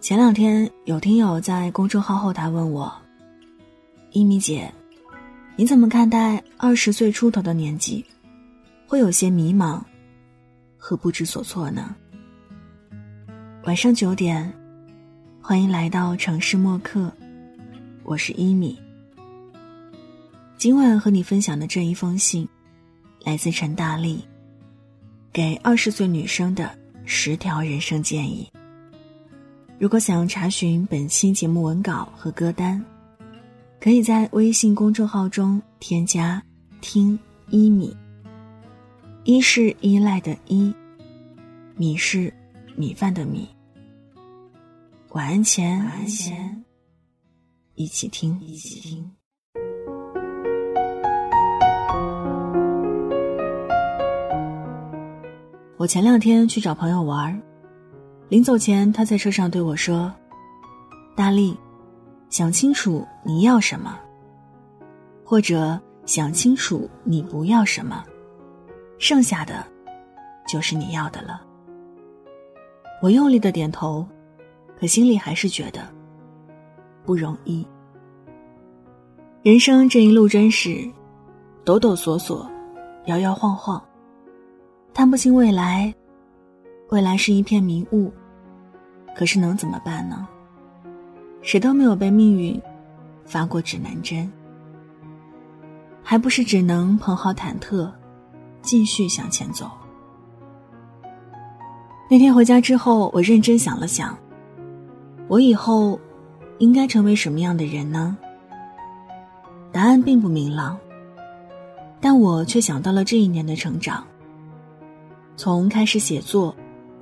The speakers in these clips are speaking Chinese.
前两天有听友在公众号后台问我：“一米姐，你怎么看待二十岁出头的年纪，会有些迷茫和不知所措呢？”晚上九点，欢迎来到城市默客，我是一米。今晚和你分享的这一封信，来自陈大力，给二十岁女生的十条人生建议。如果想要查询本期节目文稿和歌单，可以在微信公众号中添加“听一米”。一是依赖的依，米是米饭的米。晚安前，晚安前，一起听，一起听。我前两天去找朋友玩儿。临走前，他在车上对我说：“大力，想清楚你要什么，或者想清楚你不要什么，剩下的，就是你要的了。”我用力的点头，可心里还是觉得不容易。人生这一路真是抖抖索索，摇摇晃晃，看不清未来，未来是一片迷雾。可是能怎么办呢？谁都没有被命运发过指南针，还不是只能捧好忐忑，继续向前走。那天回家之后，我认真想了想，我以后应该成为什么样的人呢？答案并不明朗，但我却想到了这一年的成长，从开始写作，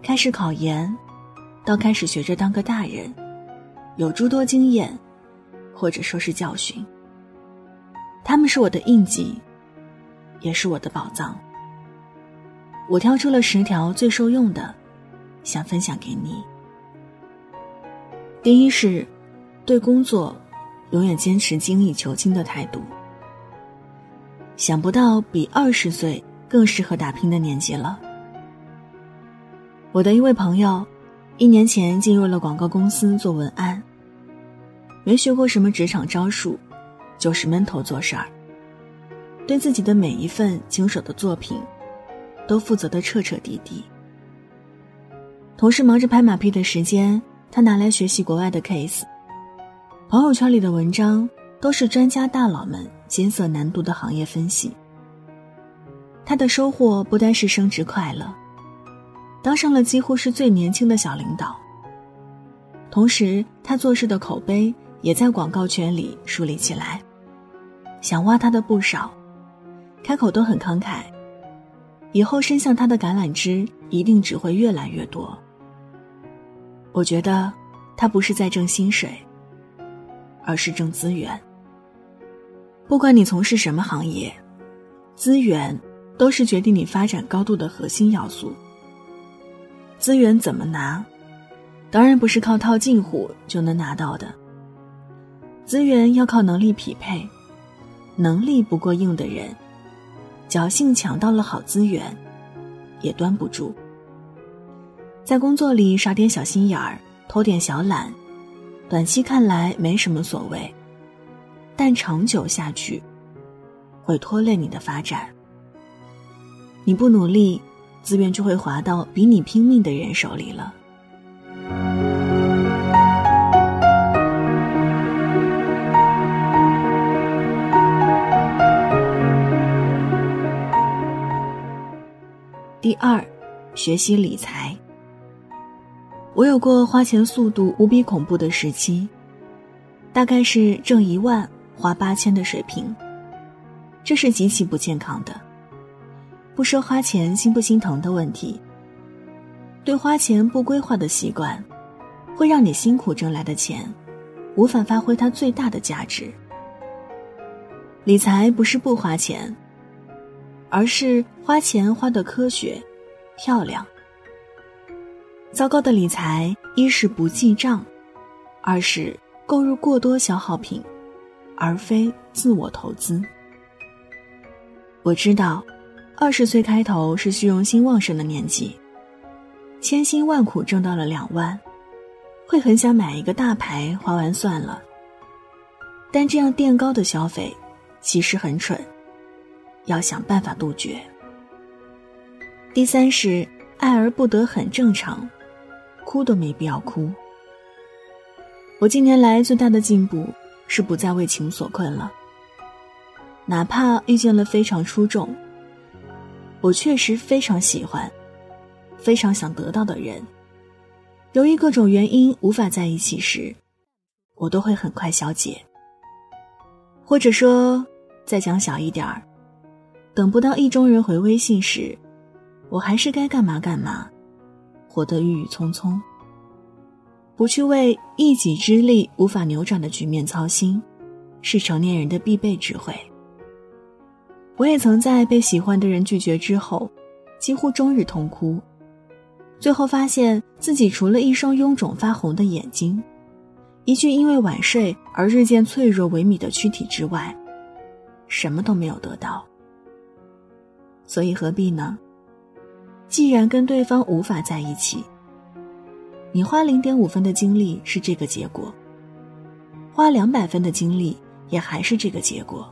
开始考研。到开始学着当个大人，有诸多经验，或者说是教训。他们是我的印记，也是我的宝藏。我挑出了十条最受用的，想分享给你。第一是，对工作永远坚持精益求精的态度。想不到比二十岁更适合打拼的年纪了。我的一位朋友。一年前进入了广告公司做文案，没学过什么职场招数，就是闷头做事儿。对自己的每一份经手的作品，都负责的彻彻底底。同事忙着拍马屁的时间，他拿来学习国外的 case。朋友圈里的文章都是专家大佬们艰涩难读的行业分析。他的收获不单是升职快乐。当上了几乎是最年轻的小领导，同时他做事的口碑也在广告圈里树立起来。想挖他的不少，开口都很慷慨。以后伸向他的橄榄枝一定只会越来越多。我觉得他不是在挣薪水，而是挣资源。不管你从事什么行业，资源都是决定你发展高度的核心要素。资源怎么拿？当然不是靠套近乎就能拿到的。资源要靠能力匹配，能力不过硬的人，侥幸抢到了好资源，也端不住。在工作里耍点小心眼儿，偷点小懒，短期看来没什么所谓，但长久下去，会拖累你的发展。你不努力。资源就会滑到比你拼命的人手里了。第二，学习理财。我有过花钱速度无比恐怖的时期，大概是挣一万花八千的水平，这是极其不健康的。不说花钱心不心疼的问题，对花钱不规划的习惯，会让你辛苦挣来的钱，无法发挥它最大的价值。理财不是不花钱，而是花钱花的科学、漂亮。糟糕的理财，一是不记账，二是购入过多消耗品，而非自我投资。我知道。二十岁开头是虚荣心旺盛的年纪，千辛万苦挣到了两万，会很想买一个大牌，花完算了。但这样垫高的消费，其实很蠢，要想办法杜绝。第三是爱而不得，很正常，哭都没必要哭。我近年来最大的进步是不再为情所困了。哪怕遇见了非常出众、我确实非常喜欢、非常想得到的人，由于各种原因无法在一起时，我都会很快消解。或者说，再讲小一点儿，等不到意中人回微信时，我还是该干嘛干嘛，活得郁郁葱葱。不去为一己之力无法扭转的局面操心，是成年人的必备智慧。我也曾在被喜欢的人拒绝之后，几乎终日痛哭，最后发现自己除了一双臃肿发红的眼睛，一具因为晚睡而日渐脆弱萎靡的躯体之外，什么都没有得到。所以何必呢？既然跟对方无法在一起。你花零点五分的精力是这个结果，花两百分的精力也还是这个结果。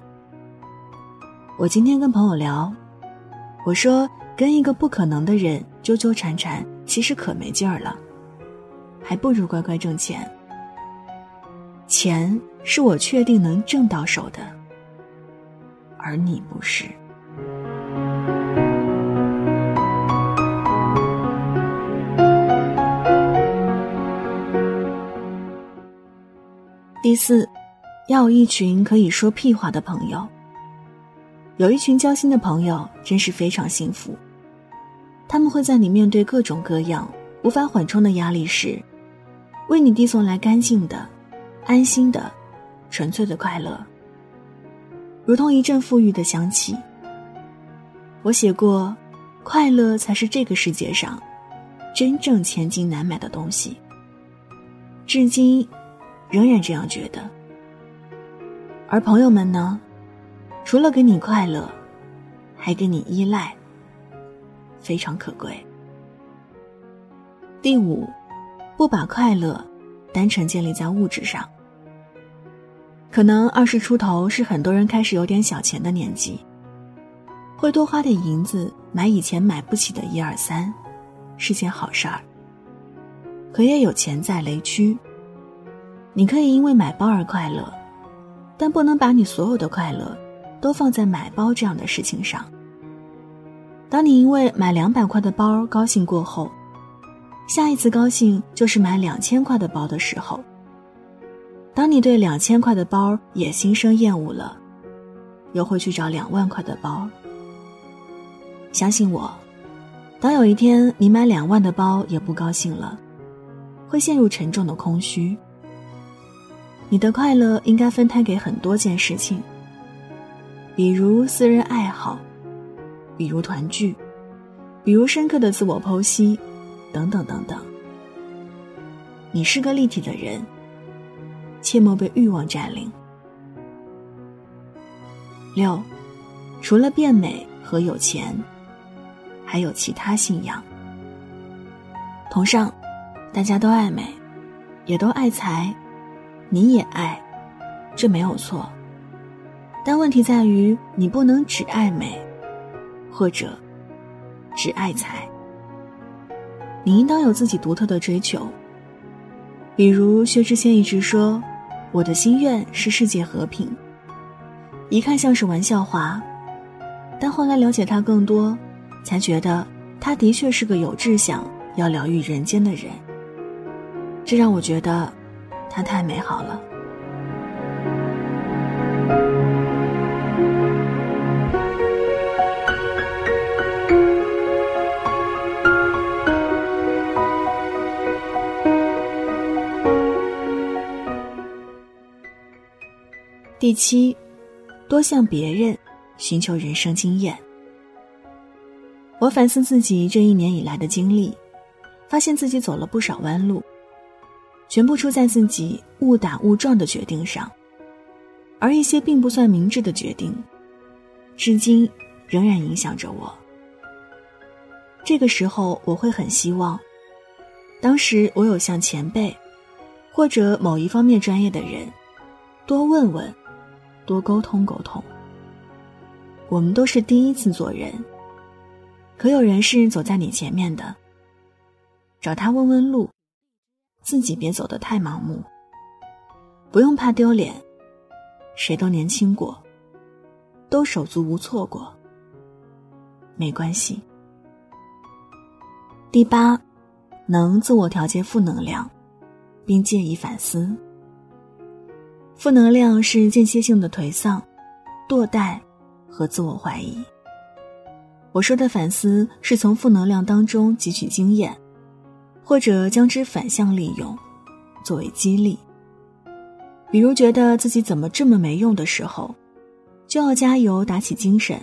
我今天跟朋友聊，我说跟一个不可能的人纠纠缠缠，其实可没劲儿了，还不如乖乖挣钱。钱是我确定能挣到手的，而你不是。第四，要有一群可以说屁话的朋友。有一群交心的朋友，真是非常幸福。他们会在你面对各种各样无法缓冲的压力时，为你递送来干净的、安心的、纯粹的快乐，如同一阵馥郁的香气。我写过，快乐才是这个世界上真正千金难买的东西。至今。仍然这样觉得，而朋友们呢？除了给你快乐，还给你依赖，非常可贵。第五，不把快乐单纯建立在物质上。可能二十出头是很多人开始有点小钱的年纪，会多花点银子买以前买不起的一二三，是件好事儿。可也有潜在雷区。你可以因为买包而快乐，但不能把你所有的快乐都放在买包这样的事情上。当你因为买两百块的包高兴过后，下一次高兴就是买两千块的包的时候。当你对两千块的包也心生厌恶了，又会去找两万块的包。相信我，当有一天你买两万的包也不高兴了，会陷入沉重的空虚。你的快乐应该分摊给很多件事情，比如私人爱好，比如团聚，比如深刻的自我剖析，等等等等。你是个立体的人，切莫被欲望占领。六，除了变美和有钱，还有其他信仰。同上，大家都爱美，也都爱财。你也爱，这没有错。但问题在于，你不能只爱美，或者只爱财。你应当有自己独特的追求。比如薛之谦一直说：“我的心愿是世界和平。”一看像是玩笑话，但后来了解他更多，才觉得他的确是个有志向要疗愈人间的人。这让我觉得。他太美好了。第七，多向别人寻求人生经验。我反思自己这一年以来的经历，发现自己走了不少弯路。全部出在自己误打误撞的决定上，而一些并不算明智的决定，至今仍然影响着我。这个时候，我会很希望，当时我有向前辈或者某一方面专业的人，多问问，多沟通沟通。我们都是第一次做人，可有人是走在你前面的，找他问问路，自己别走得太盲目。不用怕丢脸，谁都年轻过，都手足无措过，没关系。第八，能自我调节负能量，并借以反思。负能量是间歇性的颓丧、堕怠和自我怀疑。我说的反思，是从负能量当中汲取经验，或者将之反向利用，作为激励。比如觉得自己怎么这么没用的时候，就要加油，打起精神，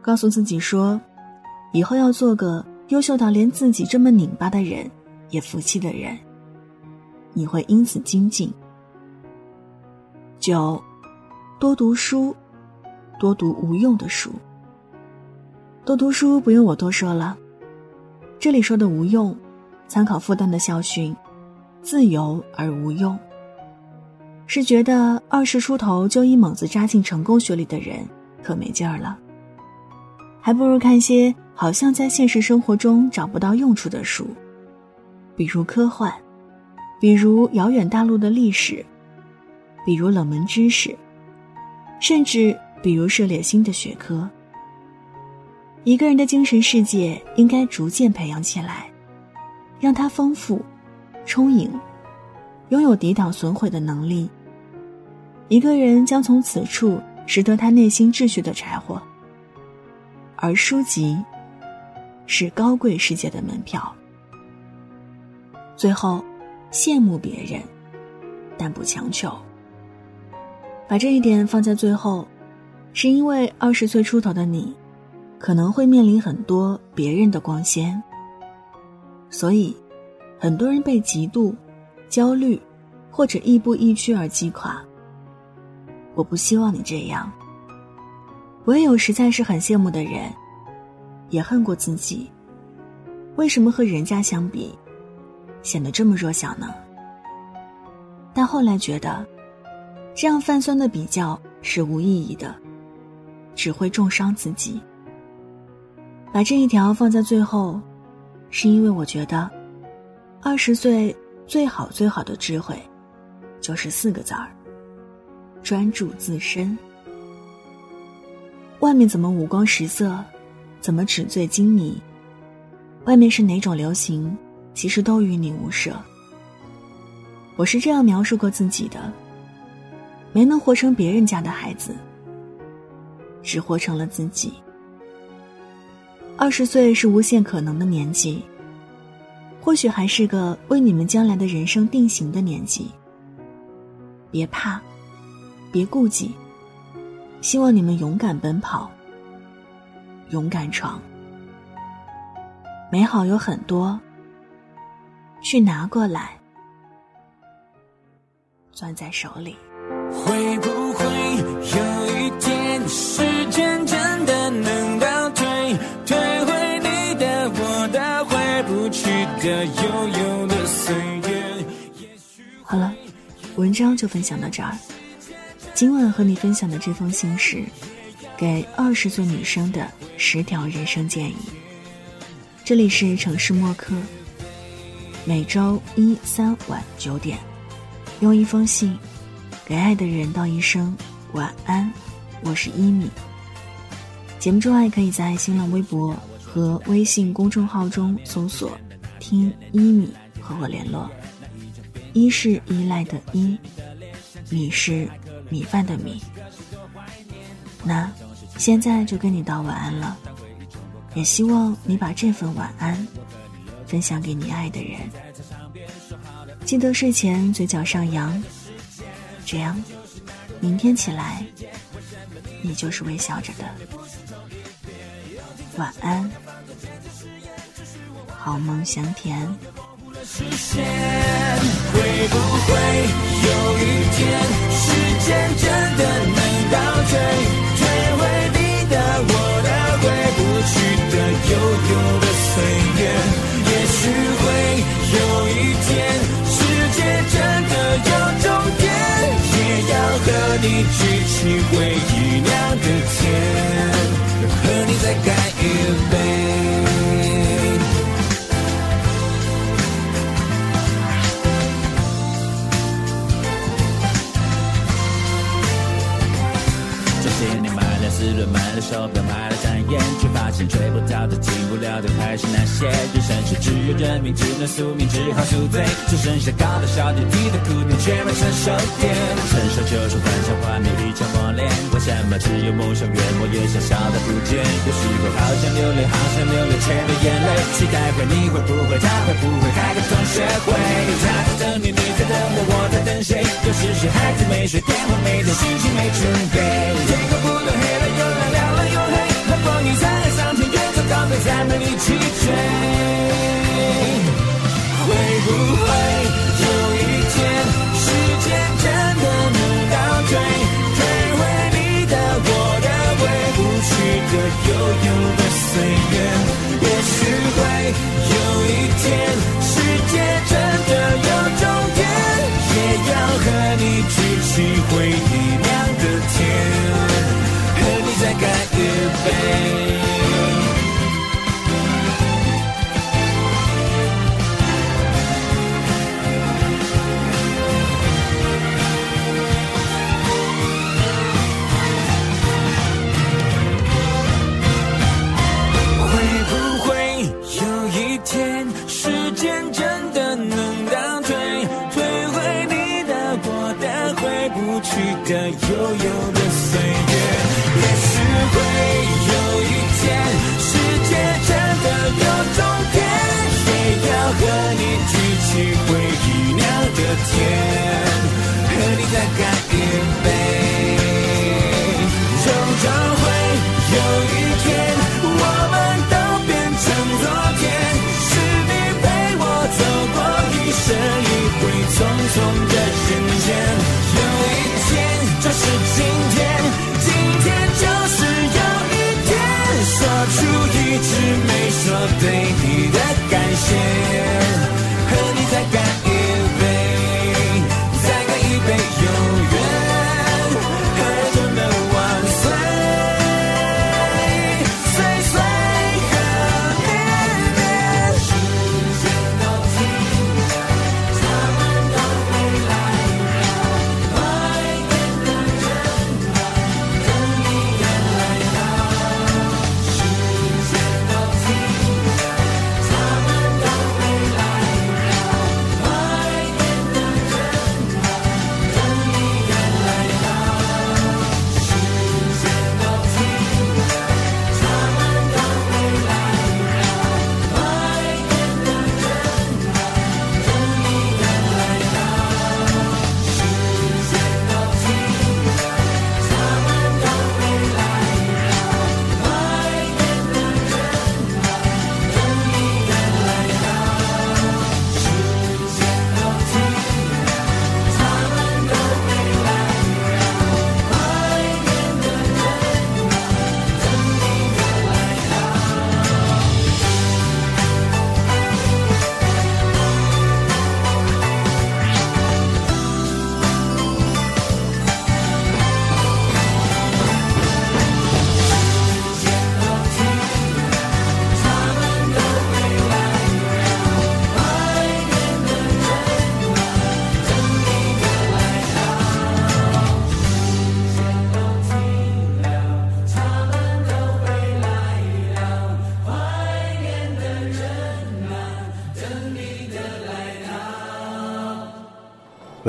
告诉自己说，以后要做个优秀到连自己这么拧巴的人也服气的人。你会因此精进。九，多读书，多读无用的书。多读书不用我多说了，这里说的无用，参考复旦的校训：自由而无用。是觉得二十出头就一猛子扎进成功学里的人可没劲儿了，还不如看些好像在现实生活中找不到用处的书，比如科幻，比如遥远大陆的历史，比如冷门知识，甚至比如涉猎新的学科。一个人的精神世界应该逐渐培养起来，让它丰富、充盈，拥有抵挡损毁的能力。一个人将从此处拾得他内心秩序的柴火，而书籍是高贵世界的门票。最后，羡慕别人，但不强求。把这一点放在最后，是因为二十岁出头的你，可能会面临很多别人的光鲜，所以，很多人被嫉妒、焦虑，或者亦步亦趋而击垮。我不希望你这样。我也有实在是很羡慕的人，也恨过自己。为什么和人家相比，显得这么弱小呢？但后来觉得，这样泛酸的比较是无意义的，只会重伤自己。把这一条放在最后，是因为我觉得，二十岁最好最好的智慧，就是四个字儿。专注自身，外面怎么五光十色，怎么纸醉金迷，外面是哪种流行，其实都与你无涉。我是这样描述过自己的：没能活成别人家的孩子，只活成了自己。二十岁是无限可能的年纪，或许还是个为你们将来的人生定型的年纪。别怕。别顾忌，希望你们勇敢奔跑，勇敢闯。美好有很多，去拿过来，攥在手里。会不会有一天，时间真的能倒退，退回你的、我的、回不去的、悠悠的岁月？好了，文章就分享到这儿。今晚和你分享的这封信是给二十岁女生的十条人生建议。这里是城市默客，每周一、三晚九点，用一封信给爱的人道一声晚安。我是一米。节目之外，可以在新浪微博和微信公众号中搜索“听一米”和我联络。一是依赖的依，米是。米饭的米，那现在就跟你道晚安了，也希望你把这份晚安分享给你爱的人。记得睡前嘴角上扬，这样明天起来你就是微笑着的。晚安，好梦香甜。实现会不会有一天，时间真的能倒退，退回你的、我的、回不去的、悠悠只有认命，只能宿命，只好宿醉。只剩下高的、小点、低的、苦点，却没成熟点。成熟就是幻想画面一场磨练，为什么只有梦想越磨越小，小的不见？有时候好想流泪，好想流泪，却没眼泪。期待会，你会不会？他会不会开个同学会？他在等你，你在等我，我在等谁？有时是孩子没睡，电话没接，心情没准备。天空不断黑了又亮，亮了又黑。如果你在海上天，远走高飞，再没力气追。会不会有一天，时间真的能倒退，退回你的、我的，回不去的、悠悠的岁月？回不去的、悠悠的岁月？也许会有一天，世界真的有终点，也要和你举起回忆酿的甜，和你再干一杯。这一回匆匆的人间。有一天就是今天，今天就是有一天，说出一直没